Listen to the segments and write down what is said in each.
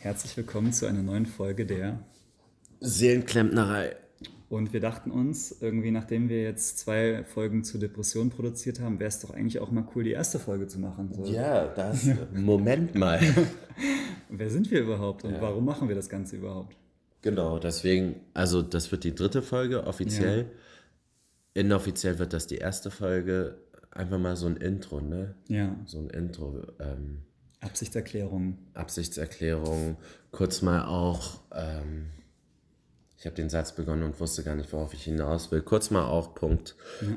Herzlich willkommen zu einer neuen Folge der Seelenklempnerei. Und wir dachten uns, irgendwie nachdem wir jetzt zwei Folgen zu Depressionen produziert haben, wäre es doch eigentlich auch mal cool, die erste Folge zu machen. So. Ja, das. Moment mal. Wer sind wir überhaupt und ja. warum machen wir das Ganze überhaupt? Genau, deswegen, also das wird die dritte Folge offiziell. Ja. Inoffiziell wird das die erste Folge. Einfach mal so ein Intro, ne? Ja. So ein Intro. Ähm, Absichtserklärung. Absichtserklärung. Kurz mal auch, ähm, ich habe den Satz begonnen und wusste gar nicht, worauf ich hinaus will. Kurz mal auch, Punkt.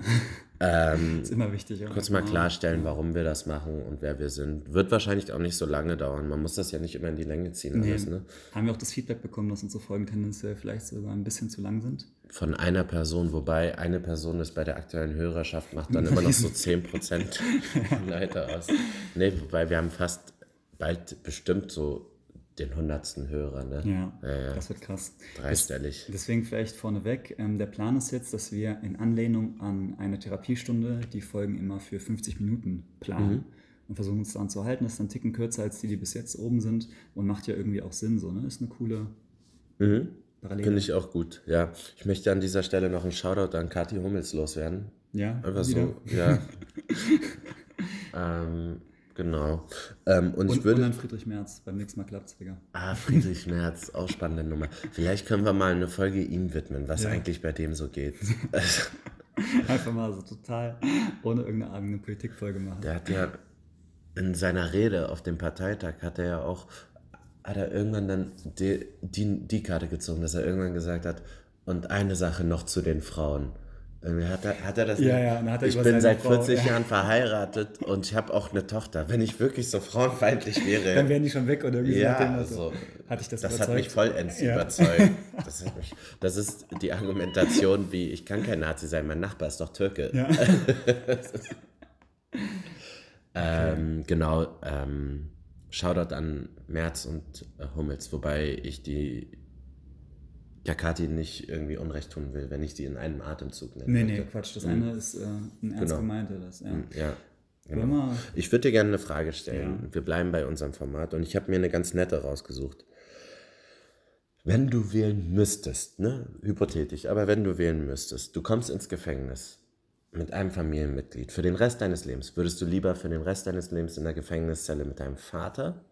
Ähm, ist immer wichtig. Kurz mal klarstellen, warum wir das machen und wer wir sind. Wird wahrscheinlich auch nicht so lange dauern. Man muss das ja nicht immer in die Länge ziehen. Nee. Alles, ne? Haben wir auch das Feedback bekommen, dass unsere Folgen tendenziell vielleicht sogar ein bisschen zu lang sind? Von einer Person, wobei eine Person ist bei der aktuellen Hörerschaft, macht dann immer noch so 10% Leiter aus. Nee, wobei wir haben fast bald bestimmt so den hundertsten Hörer. Ne? Ja, ja, das wird krass. Dreistellig. Deswegen vielleicht vorneweg. Ähm, der Plan ist jetzt, dass wir in Anlehnung an eine Therapiestunde die Folgen immer für 50 Minuten planen. Mhm. Und versuchen uns daran zu halten. Das ist dann ein Ticken kürzer als die, die bis jetzt oben sind. Und macht ja irgendwie auch Sinn. So, ne? Ist eine coole mhm. Finde ich auch gut, ja. Ich möchte an dieser Stelle noch einen Shoutout an Kathi Hummels loswerden. Ja, einfach wieder. so, ja. ähm, Genau. Ähm, und, und, ich würde. Und dann Friedrich Merz, beim nächsten Mal klappt's, Digga. Ah, Friedrich Merz, auch spannende Nummer. Vielleicht können wir mal eine Folge ihm widmen, was ja. eigentlich bei dem so geht. Einfach mal so total ohne irgendeine eigene Politikfolge machen. Der hat ja in seiner Rede auf dem Parteitag hat er ja auch, hat er irgendwann dann die, die, die Karte gezogen, dass er irgendwann gesagt hat, und eine Sache noch zu den Frauen. Hat er, hat er das ja, ja, hat er ich bin seit 40 Frau, Jahren verheiratet und ich habe auch eine Tochter. Wenn ich wirklich so frauenfeindlich wäre. Dann wären die schon weg oder irgendwie ja, also, hatte ich das Das überzeugt? hat mich vollends überzeugt. Das, mich, das, ist die Argumentation, wie ich kann kein Nazi sein, mein Nachbar ist doch Türke. Ja. ähm, genau. Ähm, Shoutout an Merz und äh, Hummels, wobei ich die ja Kathi nicht irgendwie Unrecht tun will, wenn ich die in einem Atemzug nenne. Nee, nee, Quatsch. Das mhm. eine ist äh, ein ernst genau. gemeinte. Das, ja. Mhm, ja. Genau. Ich würde dir gerne eine Frage stellen. Ja. Wir bleiben bei unserem Format und ich habe mir eine ganz nette rausgesucht. Wenn du wählen müsstest, ne? hypothetisch, aber wenn du wählen müsstest, du kommst ins Gefängnis mit einem Familienmitglied für den Rest deines Lebens, würdest du lieber für den Rest deines Lebens in der Gefängniszelle mit deinem Vater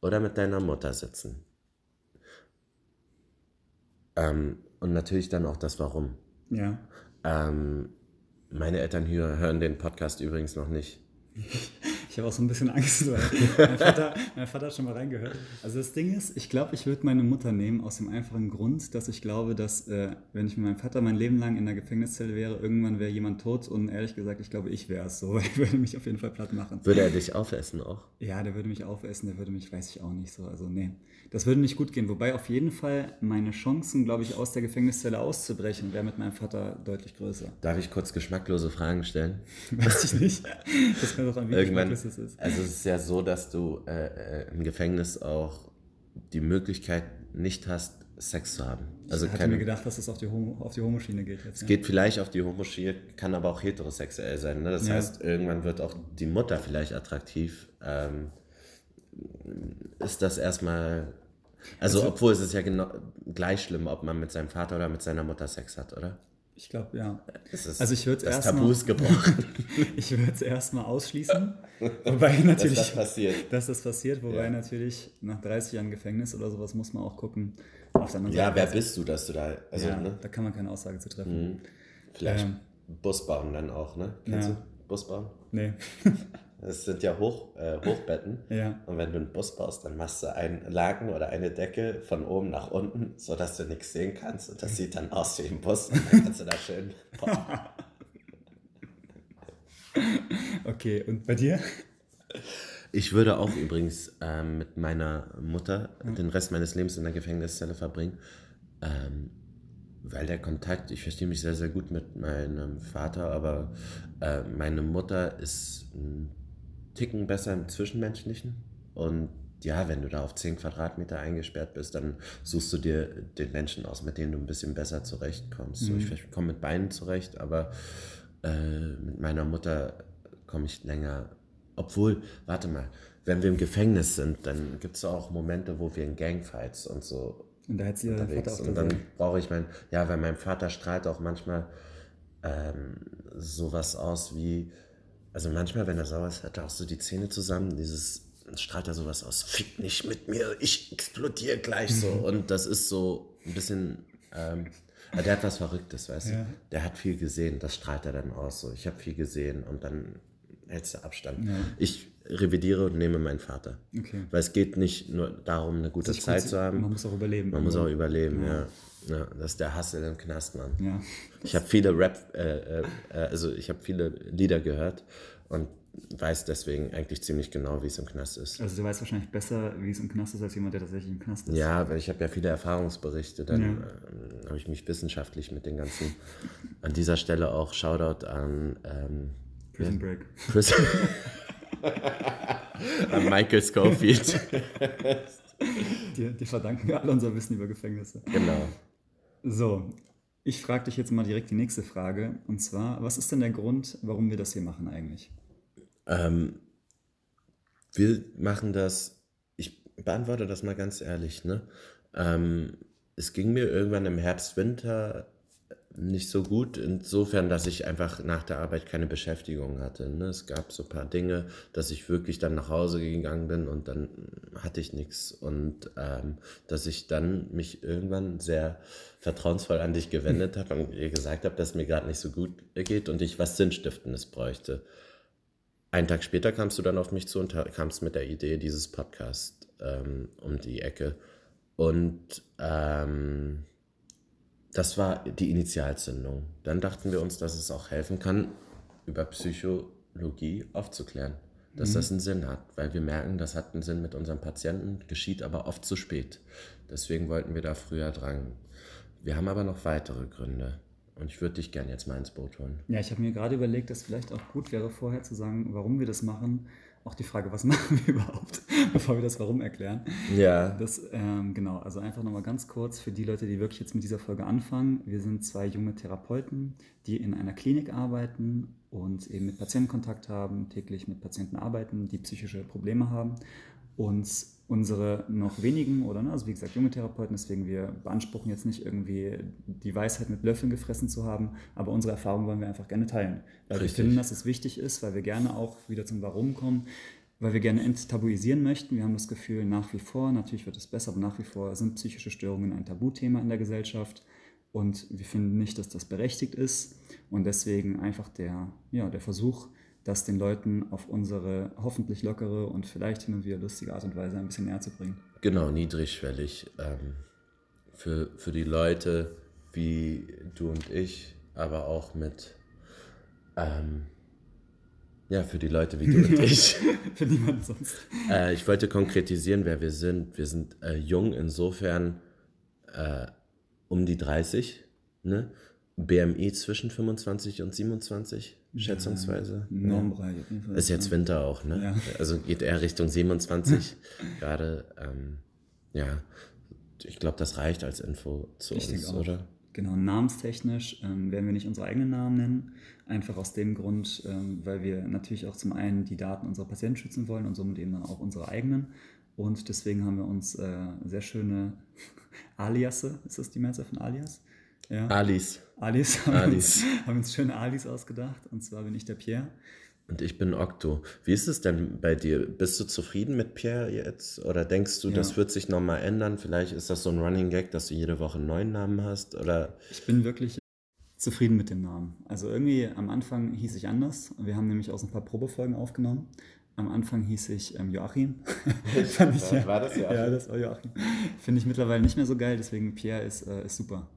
oder mit deiner Mutter sitzen? Ähm, und natürlich dann auch das Warum. Ja. Ähm, meine Eltern hören den Podcast übrigens noch nicht. Ich habe auch so ein bisschen Angst, weil mein Vater, mein Vater hat schon mal reingehört. Also das Ding ist, ich glaube, ich würde meine Mutter nehmen aus dem einfachen Grund, dass ich glaube, dass äh, wenn ich mit meinem Vater mein Leben lang in der Gefängniszelle wäre, irgendwann wäre jemand tot und ehrlich gesagt, ich glaube, ich wäre es so. Ich würde mich auf jeden Fall platt machen. Würde er dich aufessen auch? Ja, der würde mich aufessen, der würde mich, weiß ich auch nicht so. Also nee, das würde nicht gut gehen. Wobei auf jeden Fall meine Chancen, glaube ich, aus der Gefängniszelle auszubrechen, wäre mit meinem Vater deutlich größer. Darf ich kurz geschmacklose Fragen stellen? Weiß ich nicht. Das wäre doch an, wie Irgendwann, es ist. Also es ist ja so, dass du äh, äh, im Gefängnis auch die Möglichkeit nicht hast, Sex zu haben. Also ich hatte mir gedacht, dass es auf die, Homo, auf die Homoschiene geht jetzt. Es ja. geht vielleicht auf die Homoschiene, kann aber auch heterosexuell sein. Ne? Das ja. heißt, irgendwann wird auch die Mutter vielleicht attraktiv. Ähm, ist das erstmal. Also, also, obwohl es ist ja genau gleich schlimm, ob man mit seinem Vater oder mit seiner Mutter Sex hat, oder? Ich glaube, ja. also ich würde das Tabu ist gebrochen. ich würde es erstmal ausschließen, wobei natürlich, dass das passiert. Dass das passiert, wobei ja. natürlich nach 30 Jahren Gefängnis oder sowas muss man auch gucken. ja, wer bist du, dass du da, also, ja, ne? da kann man keine Aussage zu treffen. Mhm. Vielleicht ähm, Busbauen dann auch, ne? Kennst ja. du Busbauen? Nee. Das sind ja Hoch, äh, Hochbetten. Ja. Und wenn du einen Bus baust, dann machst du einen Laken oder eine Decke von oben nach unten, sodass du nichts sehen kannst. Und das sieht dann aus wie ein Bus. Und dann kannst du da schön. okay, und bei dir? Ich würde auch übrigens ähm, mit meiner Mutter den Rest meines Lebens in der Gefängniszelle verbringen. Ähm, weil der Kontakt, ich verstehe mich sehr, sehr gut mit meinem Vater, aber äh, meine Mutter ist ein Ticken besser im Zwischenmenschlichen. Und ja, wenn du da auf 10 Quadratmeter eingesperrt bist, dann suchst du dir den Menschen aus, mit denen du ein bisschen besser zurechtkommst. Mhm. So, ich komme mit beiden zurecht, aber äh, mit meiner Mutter komme ich länger. Obwohl, warte mal, wenn wir im Gefängnis sind, dann gibt es auch Momente, wo wir in Gangfights und so Und da hat sie dein unterwegs Und dann brauche ich mein, ja, weil mein Vater strahlt auch manchmal ähm, sowas aus wie, also manchmal, wenn er sauer ist, hat er auch so die Zähne zusammen, dieses, strahlt er sowas aus, fick nicht mit mir, ich explodiere gleich so. Mhm. Und das ist so ein bisschen, ähm, der hat was Verrücktes, weißt Ja. du? Der hat viel gesehen, das strahlt er dann aus. So. Ich habe viel gesehen und dann hältst du Abstand. Ja. Ich revidiere und nehme meinen Vater. Okay. Weil es geht nicht nur darum, eine gute Sich Zeit zu haben. Man muss auch überleben. Man muss auch überleben, ja. ja. Das ist der Hassel im Knast, Mann. Ja. Ich habe viele Rap, äh, äh, äh, also ich habe viele Lieder gehört und weiß deswegen eigentlich ziemlich genau, wie es im Knast ist. Also du weißt wahrscheinlich besser, wie es im Knast ist, als jemand, der tatsächlich im Knast ist. Ja, weil ich habe ja viele Erfahrungsberichte, dann Ja. ähm, habe ich mich wissenschaftlich mit den ganzen, an dieser Stelle auch Shoutout an ähm, Prison Break. Chris, an Michael Schofield. Die, die verdanken wir alle unser Wissen über Gefängnisse. genau. So, ich frage dich jetzt mal direkt die nächste Frage. Und zwar, was ist denn der Grund, warum wir das hier machen eigentlich? Ähm, wir machen das, ich beantworte das mal ganz ehrlich, ne? Ähm, es ging mir irgendwann im Herbst, Winter nicht so gut, insofern, dass ich einfach nach der Arbeit keine Beschäftigung hatte. Ne? Es gab so ein paar Dinge, dass ich wirklich dann nach Hause gegangen bin und dann hatte ich nichts. Und ähm, dass ich dann mich irgendwann sehr vertrauensvoll an dich gewendet habe und dir gesagt habe, dass es mir gerade nicht so gut geht und ich was Sinnstiftendes bräuchte. Einen Tag später kamst du dann auf mich zu und kamst mit der Idee dieses Podcast ähm, um die Ecke. Und ähm, das war die Initialzündung. Dann dachten wir uns, dass es auch helfen kann, über Psychologie aufzuklären. Dass das einen Sinn hat, weil wir merken, das hat einen Sinn mit unseren Patienten, geschieht aber oft zu spät. Deswegen wollten wir da früher dran. Wir haben aber noch weitere Gründe. Und ich würde dich gerne jetzt mal ins Boot holen. Ja, ich habe mir gerade überlegt, dass vielleicht auch gut wäre, vorher zu sagen, warum wir das machen. Auch die Frage, was machen wir überhaupt, bevor wir das Warum erklären. Ja. Das, ähm, genau, also einfach nochmal ganz kurz für die Leute, die wirklich jetzt mit dieser Folge anfangen. Wir sind zwei junge Therapeuten, die in einer Klinik arbeiten und eben mit Patienten Kontakt haben, täglich mit Patienten arbeiten, die psychische Probleme haben. Und unsere noch wenigen, oder ne, also wie gesagt, junge Therapeuten, deswegen wir beanspruchen jetzt nicht irgendwie die Weisheit mit Löffeln gefressen zu haben, aber unsere Erfahrungen wollen wir einfach gerne teilen. Weil Richtig. wir finden, dass es wichtig ist, weil wir gerne auch wieder zum Warum kommen, weil wir gerne enttabuisieren möchten. Wir haben das Gefühl, nach wie vor, natürlich wird es besser, aber nach wie vor sind psychische Störungen ein Tabuthema in der Gesellschaft. Und wir finden nicht, dass das berechtigt ist. Und deswegen einfach der, ja, der Versuch, das den Leuten auf unsere hoffentlich lockere und vielleicht hin und wieder lustige Art und Weise ein bisschen näher zu bringen. Genau, niedrigschwellig. Ähm, für, für die Leute wie du und ich, aber auch mit, ähm, ja, für die Leute wie du und ich. Für niemanden sonst. Äh, ich wollte konkretisieren, wer wir sind. Wir sind äh, jung, insofern äh, um die 30, ne? BMI zwischen 25 und 27, schätzungsweise. Normbereich auf jeden Fall. Ist jetzt Winter auch, ne? Ja. Also geht eher Richtung 27 gerade. Ähm, ja, ich glaube, das reicht als Info zu Ich uns, oder? Genau, namenstechnisch ähm, werden wir nicht unsere eigenen Namen nennen. Einfach aus dem Grund, ähm, weil wir natürlich auch zum einen die Daten unserer Patienten schützen wollen und somit eben dann auch unsere eigenen. Und deswegen haben wir uns äh, sehr schöne Aliasse, ist das die Mehrzahl von Alias? Ja. Alice. Alis haben, Alis. Uns, haben uns schöne Alis ausgedacht. Und zwar bin ich der Pierre. Und ich bin Okto. Wie ist es denn bei dir? Bist du zufrieden mit Pierre jetzt? Oder denkst du, Ja. das wird sich nochmal ändern? Vielleicht ist das so ein Running Gag, dass du jede Woche einen neuen Namen hast? Oder Ich bin wirklich zufrieden mit dem Namen. Also irgendwie am Anfang hieß ich anders. Wir haben nämlich auch so ein paar Probefolgen aufgenommen. Am Anfang hieß ich ähm, Joachim. Fand ich, War- war das Joachim? Ja, das war Joachim. Finde ich mittlerweile nicht mehr so geil, deswegen Pierre ist, äh, ist super.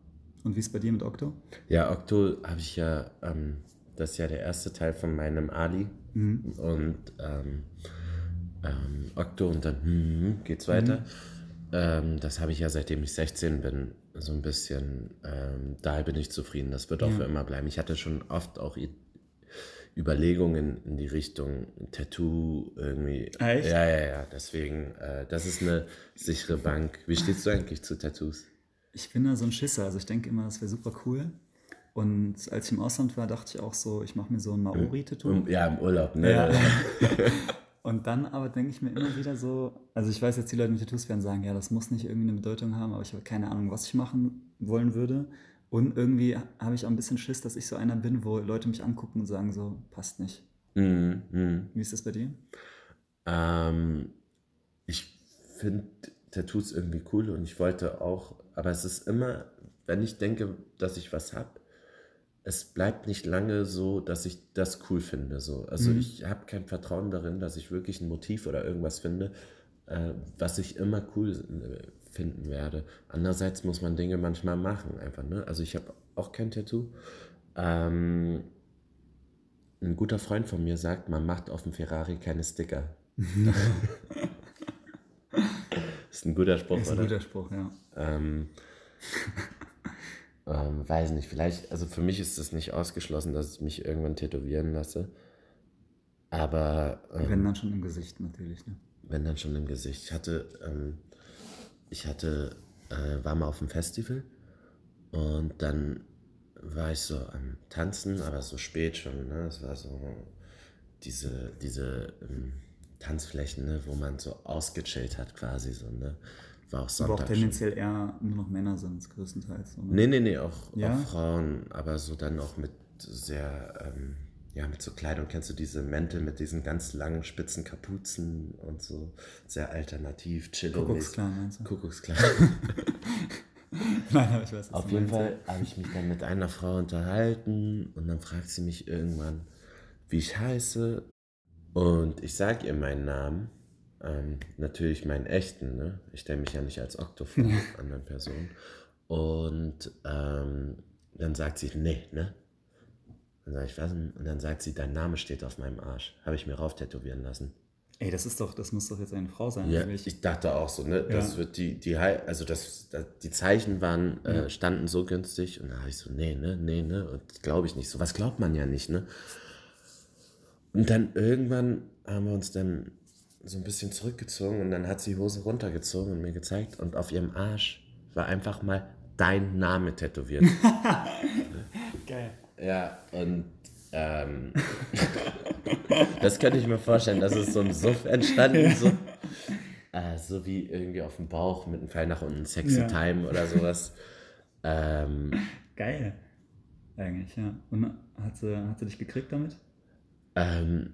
Und wie ist es bei dir mit Okto? Ja, Okto habe ich ja, ähm, das ist ja der erste Teil von meinem Ali. Und ähm, ähm, Okto und dann hm, geht's weiter. Ähm, das habe ich ja seitdem ich 16 bin, so ein bisschen, ähm, da bin ich zufrieden. Das wird auch Ja. für immer bleiben. Ich hatte schon oft auch Überlegungen in die Richtung Tattoo irgendwie. Echt? Ja, ja, ja. Deswegen, äh, das ist eine sichere Bank. Wie stehst du eigentlich zu Tattoos? Ich bin da so ein Schisser, also ich denke immer, das wäre super cool. Und als ich im Ausland war, dachte ich auch so, ich mache mir so ein Maori-Tattoo. Ja, im Urlaub, ne? Ja. Und dann aber denke ich mir immer wieder so, also ich weiß jetzt, die Leute mit Tattoos werden sagen, ja, das muss nicht irgendwie eine Bedeutung haben, aber ich habe keine Ahnung, was ich machen wollen würde. Und irgendwie habe ich auch ein bisschen Schiss, dass ich so einer bin, wo Leute mich angucken und sagen so, passt nicht. Mhm, mhm. Wie ist das bei dir? Ähm, ich finde Tattoos irgendwie cool und ich wollte auch, aber es ist immer, wenn ich denke, dass ich was habe, es bleibt nicht lange so, dass ich das cool finde. So. Also Mhm. ich habe kein Vertrauen darin, dass ich wirklich ein Motiv oder irgendwas finde, äh, was ich immer cool äh, finden werde. Andererseits muss man Dinge manchmal machen, einfach. Ne? Also ich habe auch kein Tattoo. Ähm, ein guter Freund von mir sagt, man macht auf dem Ferrari keine Sticker. ist ein guter Spruch, ist ein oder? guter Spruch, ja. Ähm, ähm, weiß nicht, vielleicht, also für mich ist es nicht ausgeschlossen, dass ich mich irgendwann tätowieren lasse. Aber ähm, Wenn dann schon im Gesicht natürlich, ne? wenn dann schon im Gesicht. Ich hatte, ähm, ich hatte, äh, war mal auf dem Festival und dann war ich so am Tanzen, aber so spät schon, ne? Es war so diese, diese ähm, Tanzflächen, ne? wo man so ausgechillt hat quasi so, ne? War auch Aber Sonntag auch schon. tendenziell eher nur noch Männer sind es größtenteils. oder? Nee, nee, nee, auch, Ja? auch Frauen, aber so dann auch mit sehr, ähm, ja, mit so Kleidung. Kennst du diese Mäntel mit diesen ganz langen, spitzen Kapuzen und so sehr alternativ, chillo Kuckucksklan, meinst du? Kuckucksklan. Nein, aber ich weiß, Auf jeden. Fall habe ich mich dann mit einer Frau unterhalten und dann fragt sie mich irgendwann, wie ich heiße. Und ich sage ihr meinen Namen, ähm, natürlich meinen echten, ne? Ich stelle mich ja nicht als Okto vor, anderen Personen. Und ähm, dann sagt sie, nee, ne? Dann sage ich, was? Und dann sagt sie, dein Name steht auf meinem Arsch. Habe ich mir rauf tätowieren lassen. Ey, das ist doch, das muss doch jetzt eine Frau sein. Ja, eigentlich. ich dachte auch so, ne? Das Ja. wird die, die, also das, das, die Zeichen waren, äh, standen so günstig und da habe ich so, nee, ne, nee, ne, und glaube ich nicht. So was glaubt man ja nicht, ne? Und dann irgendwann haben wir uns dann so ein bisschen zurückgezogen und dann hat sie die Hose runtergezogen und mir gezeigt und auf ihrem Arsch war einfach mal dein Name tätowiert. Geil. Ja, und ähm, das könnte ich mir vorstellen, dass es so ein Suff entstanden so, äh, so wie irgendwie auf dem Bauch mit einem Pfeil nach unten, Sexy Ja. Time oder sowas. Ähm, Geil. Eigentlich, ja. Und hat sie, hat sie dich gekriegt damit? Ähm,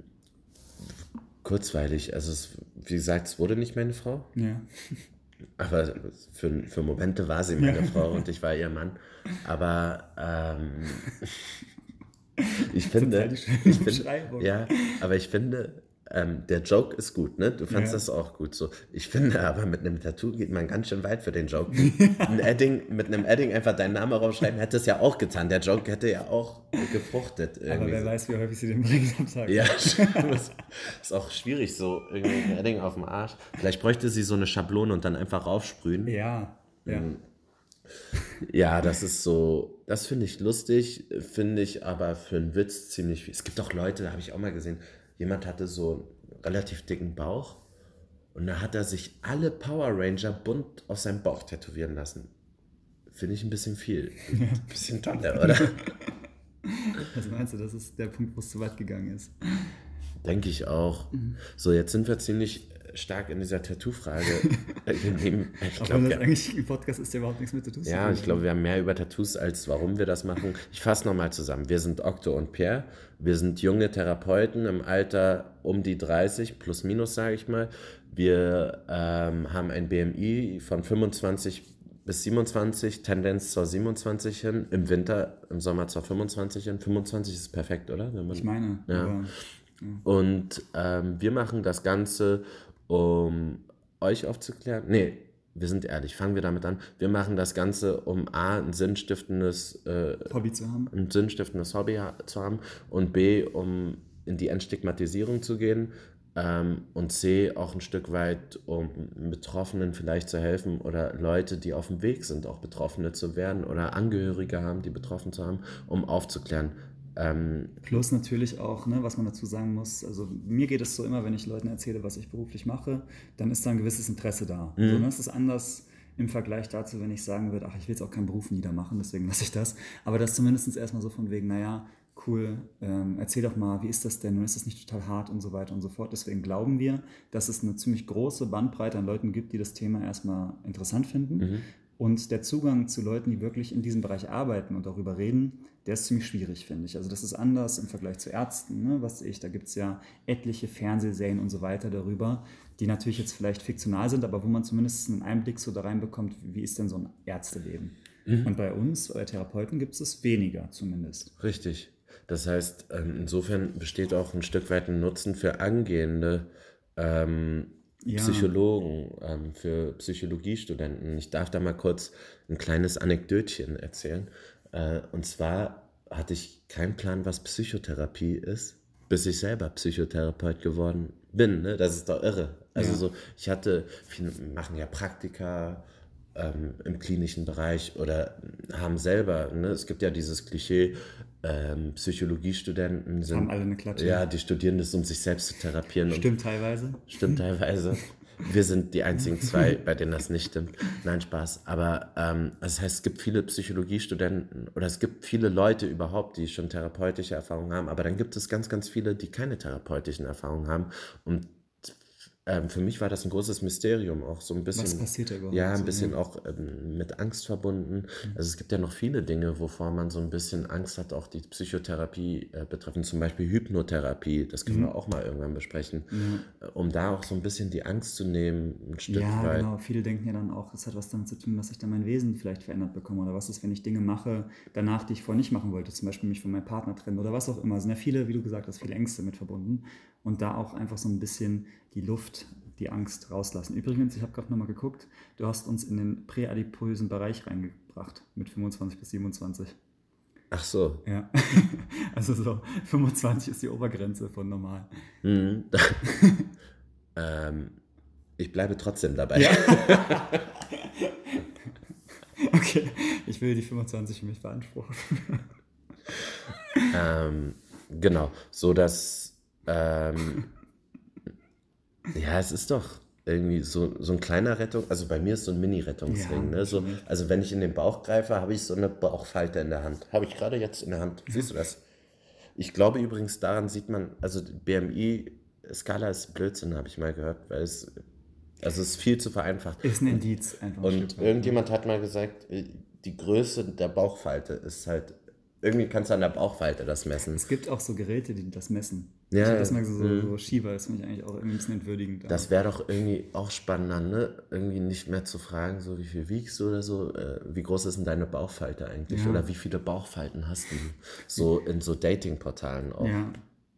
kurzweilig, also es, wie gesagt, es wurde nicht meine Frau, Ja. aber für, für Momente war sie meine Frau und ich war ihr Mann. Aber ähm, ich finde, ich finde, ja, aber ich finde, ähm, der Joke ist gut, ne? Du fandst Ja. das auch gut so. Ich finde aber, mit einem Tattoo geht man ganz schön weit für den Joke. Ein Edding, mit einem Edding einfach deinen Namen rausschreiben, hätte es ja auch getan. Der Joke hätte ja auch gefruchtet. Aber Irgendwie wer so. weiß, wie häufig sie den bringt am Tag. Ja, das ist auch schwierig, so irgendwie ein Edding auf dem Arsch. Vielleicht bräuchte sie so eine Schablone und dann einfach raufsprühen. Ja. ja. Mhm. Ja, das ist so, das finde ich lustig, finde ich aber für einen Witz ziemlich viel. Es gibt auch Leute, da habe ich auch mal gesehen, jemand hatte so einen relativ dicken Bauch und da hat er sich alle Power Ranger bunt auf seinem Bauch tätowieren lassen. Finde ich ein bisschen viel. Ein bisschen tolle, oder? Was meinst du, das ist der Punkt, wo es zu weit gegangen ist? Denke ich auch. So, jetzt sind wir ziemlich stark in dieser Tattoo-Frage. geblieben. ich Auch glaube, ja. eigentlich im Podcast ist, der überhaupt nichts mit Tattoos Ja, ich glaube, wir haben mehr über Tattoos, als warum wir das machen. Ich fasse nochmal zusammen. Wir sind Okto und Pierre. Wir sind junge Therapeuten im Alter um die 30, plus minus, sage ich mal. Wir ähm, haben ein BMI von 25 bis 27, Tendenz zur 27 hin. Im Winter, im Sommer zur 25 hin. 25 ist perfekt, oder? Man, Ich meine, Ja. aber und ähm, wir machen das Ganze, um euch aufzuklären. Nee, wir sind ehrlich, fangen wir damit an. Wir machen das Ganze, um A, ein sinnstiftendes, äh, Hobby zu haben. ein sinnstiftendes Hobby ha zu haben und B, um in die Entstigmatisierung zu gehen ähm, und C, auch ein Stück weit, um Betroffenen vielleicht zu helfen oder Leute, die auf dem Weg sind, auch Betroffene zu werden oder Angehörige haben, die betroffen zu haben, um aufzuklären. Ähm, Plus natürlich auch, ne, was man dazu sagen muss, also mir geht es so immer, wenn ich Leuten erzähle, was ich beruflich mache, dann ist da ein gewisses Interesse da. Mhm. So, ne, es ist anders im Vergleich dazu, wenn ich sagen würde, ach, ich will jetzt auch keinen Beruf niedermachen, deswegen lasse ich das. Aber das zumindest erstmal so von wegen, naja, cool, ähm, erzähl doch mal, wie ist das denn? Und ist das nicht total hart und so weiter und so fort. Deswegen glauben wir, dass es eine ziemlich große Bandbreite an Leuten gibt, die das Thema erstmal interessant finden. Mhm. Und der Zugang zu Leuten, die wirklich in diesem Bereich arbeiten und darüber reden, der ist ziemlich schwierig, finde ich. Also das ist anders im Vergleich zu Ärzten, ne? was ich, da gibt es ja etliche Fernsehserien und so weiter darüber, die natürlich jetzt vielleicht fiktional sind, aber wo man zumindest einen Einblick so da reinbekommt, wie ist denn so ein Ärzteleben. Mhm. Und bei uns, bei Therapeuten, gibt es es weniger zumindest. Richtig. Das heißt, ähm, insofern besteht auch ein Stück weit ein Nutzen für angehende ähm, ja. Psychologen, ähm, für Psychologiestudenten. Ich darf da mal kurz ein kleines Anekdötchen erzählen. Äh, und zwar hatte ich keinen Plan, was Psychotherapie ist, bis ich selber Psychotherapeut geworden bin. Ne? Das ist doch irre. Also ja. so, ich hatte, viele machen ja Praktika ähm, im klinischen Bereich oder haben selber, ne? es gibt ja dieses Klischee, ähm, Psychologiestudenten sind. Haben alle eine Klatsche. Ja, die studieren das, um sich selbst zu therapieren. Stimmt teilweise. Stimmt teilweise. Wir sind die einzigen zwei, bei denen das nicht stimmt. Nein, Spaß. Aber ähm, das heißt, es gibt viele Psychologiestudenten oder es gibt viele Leute überhaupt, die schon therapeutische Erfahrungen haben. Aber dann gibt es ganz, ganz viele, die keine therapeutischen Erfahrungen haben. Und ähm, für mich war das ein großes Mysterium, auch so ein bisschen. Was passiert da überhaupt? Ja, ein bisschen auch ähm, mit Angst verbunden. Mhm. Also es gibt ja noch viele Dinge, wovor man so ein bisschen Angst hat, auch die Psychotherapie äh, betreffend, zum Beispiel Hypnotherapie, das können mhm. wir auch mal irgendwann besprechen, mhm. um da auch so ein bisschen die Angst zu nehmen, ein Stück ja, weit. genau. Viele denken ja dann auch, es hat was damit zu tun, dass ich dann mein Wesen vielleicht verändert bekomme oder was ist, wenn ich Dinge mache, danach, die ich vorher nicht machen wollte, zum Beispiel mich von meinem Partner trennen oder was auch immer. Es sind ja viele, wie du gesagt hast, viele Ängste mit verbunden und da auch einfach so ein bisschen die Luft die Angst rauslassen. Übrigens, ich habe gerade nochmal geguckt, du hast uns in den präadipösen Bereich reingebracht mit 25 bis 27. Ach so. Ja. Also so 25 ist die Obergrenze von normal. Mhm. ähm, ich bleibe trotzdem dabei. Ja. okay, ich will die 25 für mich beanspruchen. ähm, genau, so dass ähm, ja, es ist doch irgendwie so, so ein kleiner Rettung, also bei mir ist so ein Mini-Rettungsring. Ja, ne? so, also wenn ich in den Bauch greife, habe ich so eine Bauchfalte in der Hand. Habe ich gerade jetzt in der Hand. Mhm. Siehst du das? Ich glaube übrigens, daran sieht man, also BMI-Skala ist Blödsinn, habe ich mal gehört, weil es, also es ist viel zu vereinfacht. Ist ein Indiz einfach. Und irgendjemand hat mal gesagt, äh, die Größe der Bauchfalte ist halt, irgendwie kannst du an der Bauchfalte das messen. Es gibt auch so Geräte, die das messen. Ja, ich das mal so, mhm. so Schieber, das finde ich eigentlich auch ein bisschen entwürdigend. Das wäre doch irgendwie auch spannender, ne? Irgendwie nicht mehr zu fragen, so wie viel wiegst du oder so, äh, wie groß ist denn deine Bauchfalte eigentlich? Ja. Oder wie viele Bauchfalten hast du? So in so Dating-Portalen auch. Ja.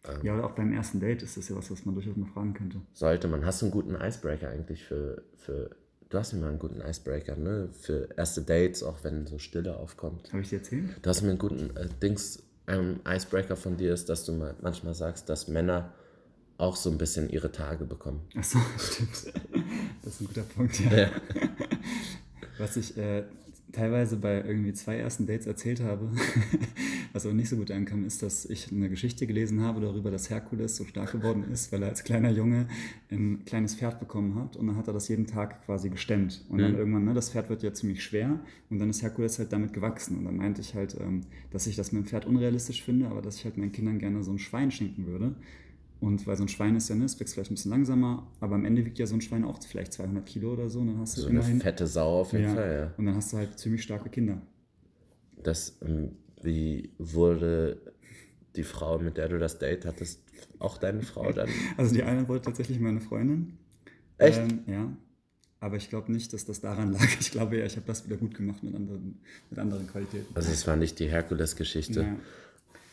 Ähm, ja, oder auch beim ersten Date ist das ja was, was man durchaus mal fragen könnte. Sollte man. Hast du einen guten Icebreaker eigentlich für, für Du hast immer einen guten Icebreaker, ne? Für erste Dates, auch wenn so Stille aufkommt. Habe ich dir erzählt? Du hast mir einen guten äh, Dings ein Icebreaker von dir ist, dass du manchmal sagst, dass Männer auch so ein bisschen ihre Tage bekommen. Achso, stimmt. Das ist ein guter Punkt, ja. ja. Was ich äh, teilweise bei irgendwie zwei ersten Dates erzählt habe, was aber nicht so gut ankam, ist, dass ich eine Geschichte gelesen habe darüber, dass Herkules so stark geworden ist, weil er als kleiner Junge ein kleines Pferd bekommen hat und dann hat er das jeden Tag quasi gestemmt. Und dann mhm. irgendwann, ne, das Pferd wird ja ziemlich schwer und dann ist Herkules halt damit gewachsen. Und dann meinte ich halt, ähm, dass ich das mit dem Pferd unrealistisch finde, aber dass ich halt meinen Kindern gerne so ein Schwein schenken würde. Und weil so ein Schwein ist ja, ne, es wächst vielleicht ein bisschen langsamer, aber am Ende wiegt ja so ein Schwein auch vielleicht 200 Kilo oder so. Und dann hast du so immerhin, eine fette Sau auf jeden ja, Fall, ja. Und dann hast du halt ziemlich starke Kinder. Das, ähm, wie wurde die Frau, mit der du das Date hattest, auch deine Frau dann? Also die eine wurde tatsächlich meine Freundin. Echt? Ähm, ja. Aber ich glaube nicht, dass das daran lag. Ich glaube ja, ich habe das wieder gut gemacht mit anderen, mit anderen Qualitäten. Also es war nicht die Herkules-Geschichte.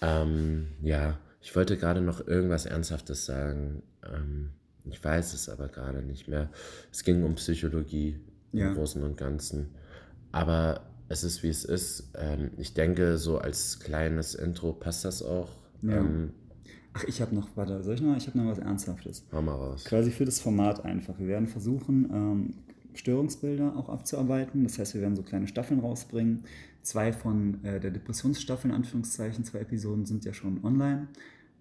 Ja. Ähm, ja. Ich wollte gerade noch irgendwas Ernsthaftes sagen. Ähm, ich weiß es aber gerade nicht mehr. Es ging um Psychologie ja. im Großen und Ganzen. Aber es ist, wie es ist. Ähm, ich denke, so als kleines Intro passt das auch. Ja. Ähm, Ach, ich habe noch, warte, soll ich noch? Ich habe noch was Ernsthaftes. Hau mal raus. Quasi für das Format einfach. Wir werden versuchen, ähm, Störungsbilder auch abzuarbeiten. Das heißt, wir werden so kleine Staffeln rausbringen. Zwei von äh, der Depressionsstaffel, in Anführungszeichen, zwei Episoden sind ja schon online.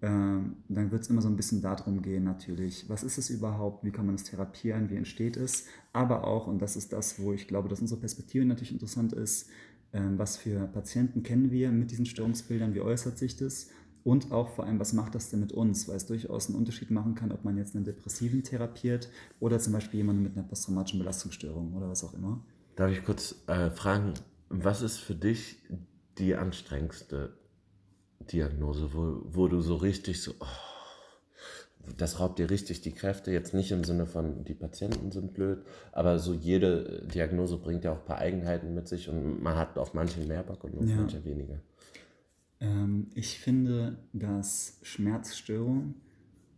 Ähm, dann wird es immer so ein bisschen darum gehen, natürlich, was ist es überhaupt, wie kann man es therapieren, wie entsteht es, aber auch, und das ist das, wo ich glaube, dass unsere Perspektive natürlich interessant ist, Ähm, was für Patienten kennen wir mit diesen Störungsbildern? Wie äußert sich das? Und auch vor allem, was macht das denn mit uns? Weil es durchaus einen Unterschied machen kann, ob man jetzt einen Depressiven therapiert oder zum Beispiel jemanden mit einer posttraumatischen Belastungsstörung oder was auch immer. Darf ich kurz äh, fragen, was ist für dich die anstrengendste Diagnose, wo, wo du so richtig so, oh, das raubt dir richtig die Kräfte, jetzt nicht im Sinne von, die Patienten sind blöd, aber so jede Diagnose bringt ja auch ein paar Eigenheiten mit sich und man hat auf manche mehr Bock und auf ja. manche weniger. Ähm, ich finde, dass Schmerzstörung,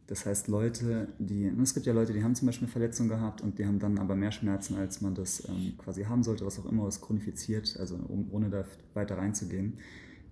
das heißt Leute, die, es gibt ja Leute, die haben zum Beispiel eine Verletzung gehabt und die haben dann aber mehr Schmerzen, als man das ähm, quasi haben sollte, was auch immer, was chronifiziert, also um, ohne da weiter reinzugehen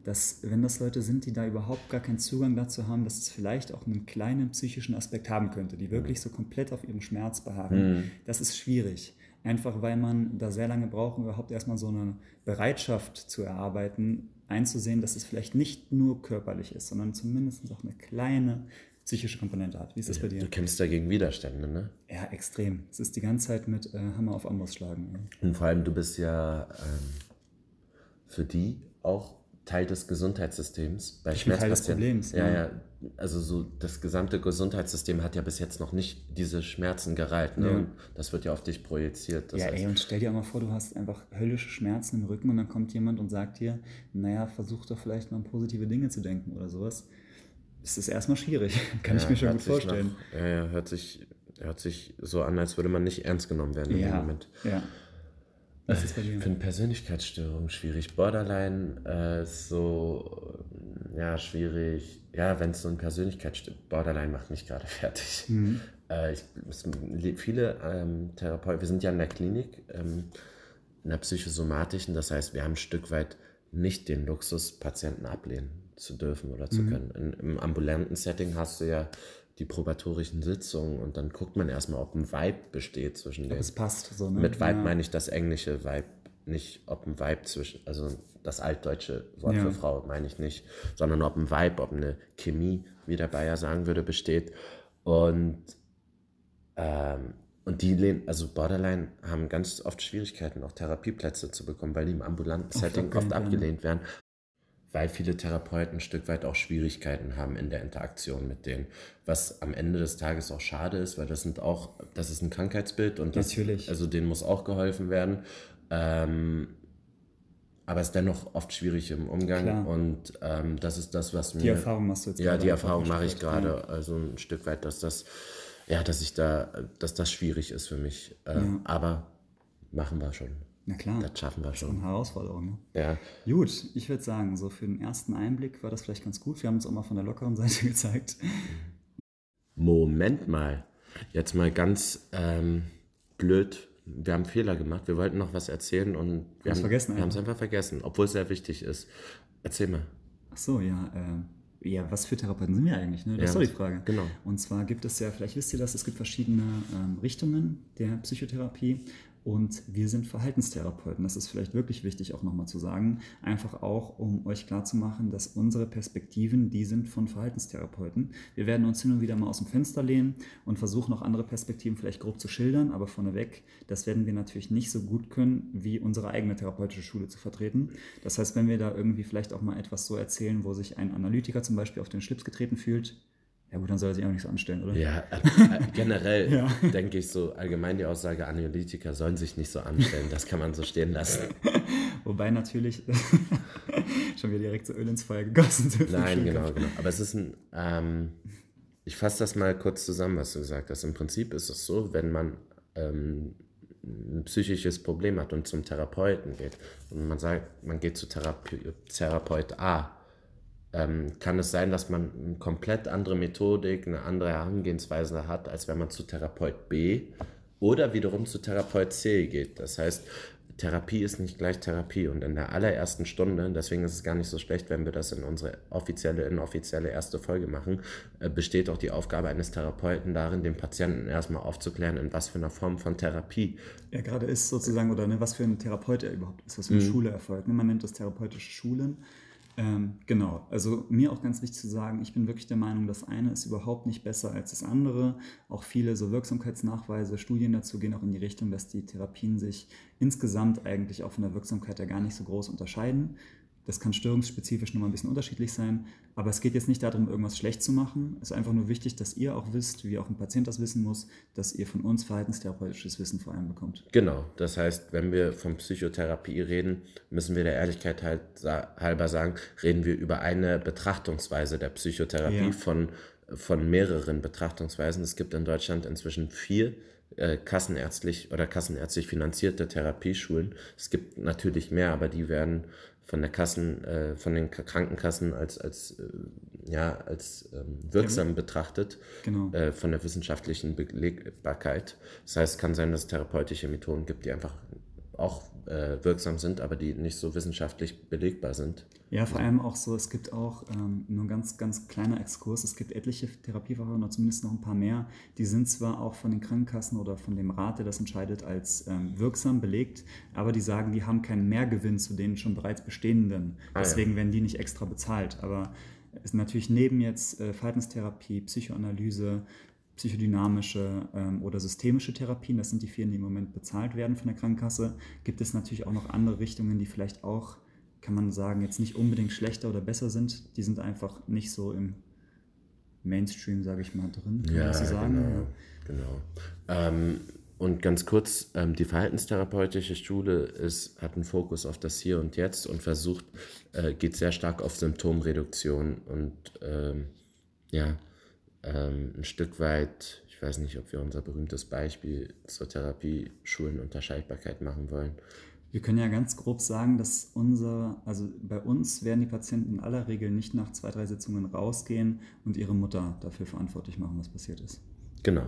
dass wenn das Leute sind, die da überhaupt gar keinen Zugang dazu haben, dass es vielleicht auch einen kleinen psychischen Aspekt haben könnte, die wirklich so komplett auf ihrem Schmerz beharren, mhm. das ist schwierig. Einfach weil man da sehr lange braucht, um überhaupt erstmal so eine Bereitschaft zu erarbeiten, einzusehen, dass es vielleicht nicht nur körperlich ist, sondern zumindest auch eine kleine psychische Komponente hat. Wie ist das ja, bei dir? Du kämpfst dagegen Widerstände, ne? Ja, extrem. Es ist die ganze Zeit mit äh, Hammer auf Amboss schlagen. Und vor allem, du bist ja ähm, für die auch Teil des Gesundheitssystems bei ich bin Teil des Problems. Ja, ja, also so das gesamte Gesundheitssystem hat ja bis jetzt noch nicht diese Schmerzen gereilt. Ne? Ja. Und das wird ja auf dich projiziert. ja, heißt, ey, und stell dir auch mal vor, du hast einfach höllische Schmerzen im Rücken und dann kommt jemand und sagt dir, naja, versuch doch vielleicht mal an positive Dinge zu denken oder sowas. Das ist erstmal schwierig, kann ja, ich mir schon gut vorstellen. Nach, ja, ja, hört sich, hört sich so an, als würde man nicht ernst genommen werden in ja, dem Moment. Ja. Was ist bei dir? Ich finde Persönlichkeitsstörungen schwierig. Borderline äh, ist so, ja, schwierig. Ja, wenn es so ein Persönlichkeitsstörung, Borderline macht mich gerade fertig. Mhm. Äh, ich, viele ähm, Therapeuten, wir sind ja in der Klinik, ähm, in der psychosomatischen, das heißt, wir haben ein Stück weit nicht den Luxus, Patienten ablehnen zu dürfen oder zu mhm. können. In, Im ambulanten Setting hast du ja die probatorischen Sitzungen und dann guckt man erstmal, ob ein Vibe besteht zwischen denen. Es passt so, ne? Mit Vibe ja. meine ich das englische Vibe, nicht ob ein Vibe zwischen, also das altdeutsche Wort ja. für Frau meine ich nicht, sondern ob ein Vibe, ob eine Chemie, wie der Bayer sagen würde, besteht. Und, ähm, und die lehnen, also Borderline haben ganz oft Schwierigkeiten, auch Therapieplätze zu bekommen, weil die im ambulanten Setting oft abgelehnt werden weil viele Therapeuten ein Stück weit auch Schwierigkeiten haben in der Interaktion mit denen, was am Ende des Tages auch schade ist, weil das sind auch, das ist ein Krankheitsbild und das, Natürlich. also denen muss auch geholfen werden. Ähm, aber es ist dennoch oft schwierig im Umgang Klar. und ähm, das ist das, was mir. Die Erfahrung machst du jetzt Ja, die Erfahrung mache ich gerade, also ein Stück weit, dass das, ja, dass ich da, dass das schwierig ist für mich. Ähm, ja. Aber machen wir schon. Na klar. Das schaffen wir schon. Das ist eine Herausforderung. Ne? Ja. Gut, ich würde sagen, so für den ersten Einblick war das vielleicht ganz gut. Wir haben uns auch mal von der lockeren Seite gezeigt. Moment mal. Jetzt mal ganz ähm, blöd. Wir haben Fehler gemacht. Wir wollten noch was erzählen und wir haben es einfach vergessen, obwohl es sehr wichtig ist. Erzähl mal. Ach so, ja. Äh, ja, was für Therapeuten sind wir eigentlich? Ne? Das ja, ist doch die Frage. Genau. Und zwar gibt es ja, vielleicht wisst ihr das, es gibt verschiedene ähm, Richtungen der Psychotherapie. Und wir sind Verhaltenstherapeuten. Das ist vielleicht wirklich wichtig auch nochmal zu sagen. Einfach auch, um euch klarzumachen, dass unsere Perspektiven, die sind von Verhaltenstherapeuten. Wir werden uns hin und wieder mal aus dem Fenster lehnen und versuchen auch andere Perspektiven vielleicht grob zu schildern, aber vorneweg, das werden wir natürlich nicht so gut können, wie unsere eigene therapeutische Schule zu vertreten. Das heißt, wenn wir da irgendwie vielleicht auch mal etwas so erzählen, wo sich ein Analytiker zum Beispiel auf den Schlips getreten fühlt, ja gut, dann soll er sich auch nicht so anstellen, oder? Ja, äh, generell ja. denke ich so, allgemein die Aussage, Analytiker sollen sich nicht so anstellen, das kann man so stehen lassen. Wobei natürlich schon wieder direkt so Öl ins Feuer gegossen wird. Nein, genau, genau. Aber es ist ein, ähm, ich fasse das mal kurz zusammen, was du gesagt hast. Im Prinzip ist es so, wenn man ähm, ein psychisches Problem hat und zum Therapeuten geht und man sagt, man geht zu Therape Therapeut A, ähm, kann es sein, dass man eine komplett andere Methodik, eine andere Herangehensweise hat, als wenn man zu Therapeut B oder wiederum zu Therapeut C geht. Das heißt, Therapie ist nicht gleich Therapie und in der allerersten Stunde, deswegen ist es gar nicht so schlecht, wenn wir das in unsere offizielle, inoffizielle erste Folge machen, äh, besteht auch die Aufgabe eines Therapeuten darin, den Patienten erstmal aufzuklären, in was für einer Form von Therapie er gerade ist sozusagen oder ne, was für ein Therapeut er überhaupt ist, was für eine mhm. Schule erfolgt. Ne? Man nennt das therapeutische Schulen Ähm, genau, also mir auch ganz wichtig zu sagen, ich bin wirklich der Meinung, das eine ist überhaupt nicht besser als das andere. Auch viele so Wirksamkeitsnachweise, Studien dazu gehen auch in die Richtung, dass die Therapien sich insgesamt eigentlich auch von der Wirksamkeit ja gar nicht so groß unterscheiden. Das kann störungsspezifisch nochmal ein bisschen unterschiedlich sein, aber es geht jetzt nicht darum, irgendwas schlecht zu machen. Es ist einfach nur wichtig, dass ihr auch wisst, wie auch ein Patient das wissen muss, dass ihr von uns verhaltenstherapeutisches Wissen vor allem bekommt. Genau, das heißt, wenn wir von Psychotherapie reden, müssen wir der Ehrlichkeit halt halber sagen, reden wir über eine Betrachtungsweise der Psychotherapie ja. von, von mehreren Betrachtungsweisen. Es gibt in Deutschland inzwischen vier äh, kassenärztlich oder kassenärztlich finanzierte Therapieschulen. Es gibt natürlich mehr, aber die werden von der Kassen, äh, von den Krankenkassen als, als, äh, ja, als ähm, wirksam ja. betrachtet, genau. äh, von der wissenschaftlichen Belegbarkeit. Das heißt, es kann sein, dass es therapeutische Methoden gibt, die einfach auch äh, wirksam sind, aber die nicht so wissenschaftlich belegbar sind. Ja, vor allem auch so, es gibt auch ähm, nur ein ganz, ganz kleiner Exkurs, es gibt etliche Therapieverfahren oder zumindest noch ein paar mehr, die sind zwar auch von den Krankenkassen oder von dem Rat, der das entscheidet, als ähm, wirksam belegt, aber die sagen, die haben keinen Mehrgewinn zu den schon bereits bestehenden. Ah, Deswegen ja. werden die nicht extra bezahlt. Aber es ist natürlich neben jetzt äh, Verhaltenstherapie, Psychoanalyse, psychodynamische ähm, oder systemische Therapien, das sind die vier, die im Moment bezahlt werden von der Krankenkasse, gibt es natürlich auch noch andere Richtungen, die vielleicht auch, kann man sagen, jetzt nicht unbedingt schlechter oder besser sind. Die sind einfach nicht so im Mainstream, sage ich mal, drin, kann ja, man so sagen. Genau. genau. Ähm, und ganz kurz, ähm, die verhaltenstherapeutische Schule ist, hat einen Fokus auf das Hier und Jetzt und versucht, äh, geht sehr stark auf Symptomreduktion und ähm, ja, ähm, ein Stück weit, ich weiß nicht, ob wir unser berühmtes Beispiel zur Therapie Schulen Unterscheidbarkeit machen wollen. Wir können ja ganz grob sagen, dass unser, also bei uns werden die Patienten in aller Regel nicht nach zwei, drei Sitzungen rausgehen und ihre Mutter dafür verantwortlich machen, was passiert ist. Genau.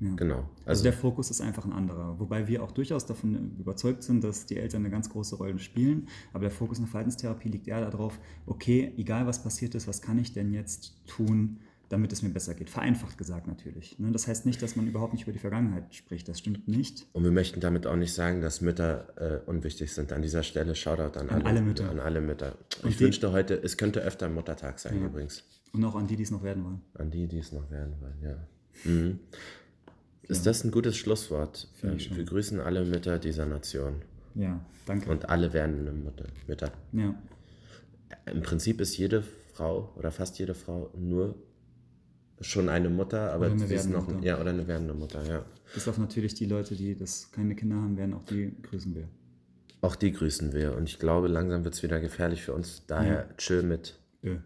Ja. Genau. Also, also, der Fokus ist einfach ein anderer. Wobei wir auch durchaus davon überzeugt sind, dass die Eltern eine ganz große Rolle spielen. Aber der Fokus in der Verhaltenstherapie liegt eher darauf, okay, egal was passiert ist, was kann ich denn jetzt tun, damit es mir besser geht. Vereinfacht gesagt natürlich. Ne? Das heißt nicht, dass man überhaupt nicht über die Vergangenheit spricht. Das stimmt nicht. Und wir möchten damit auch nicht sagen, dass Mütter äh, unwichtig sind. An dieser Stelle Shoutout an, an alle, alle, Mütter. An alle Mütter. Und ich wünschte heute, es könnte öfter Muttertag sein ja. übrigens. Und auch an die, die es noch werden wollen. An die, die es noch werden wollen, ja. Mhm. Ist das ein gutes Schlusswort? Ähm, wir grüßen alle Mütter dieser Nation. Ja, danke. Und alle werdenden Mutter, Mütter. Ja. Im Prinzip ist jede Frau oder fast jede Frau nur schon eine Mutter, aber sie ist noch Mutter. ja oder eine werdende Mutter, ja. Bis auf natürlich die Leute, die das keine Kinder haben werden, auch die grüßen wir. Auch die grüßen wir und ich glaube, langsam wird es wieder gefährlich für uns. Daher ja. chill mit. Ja.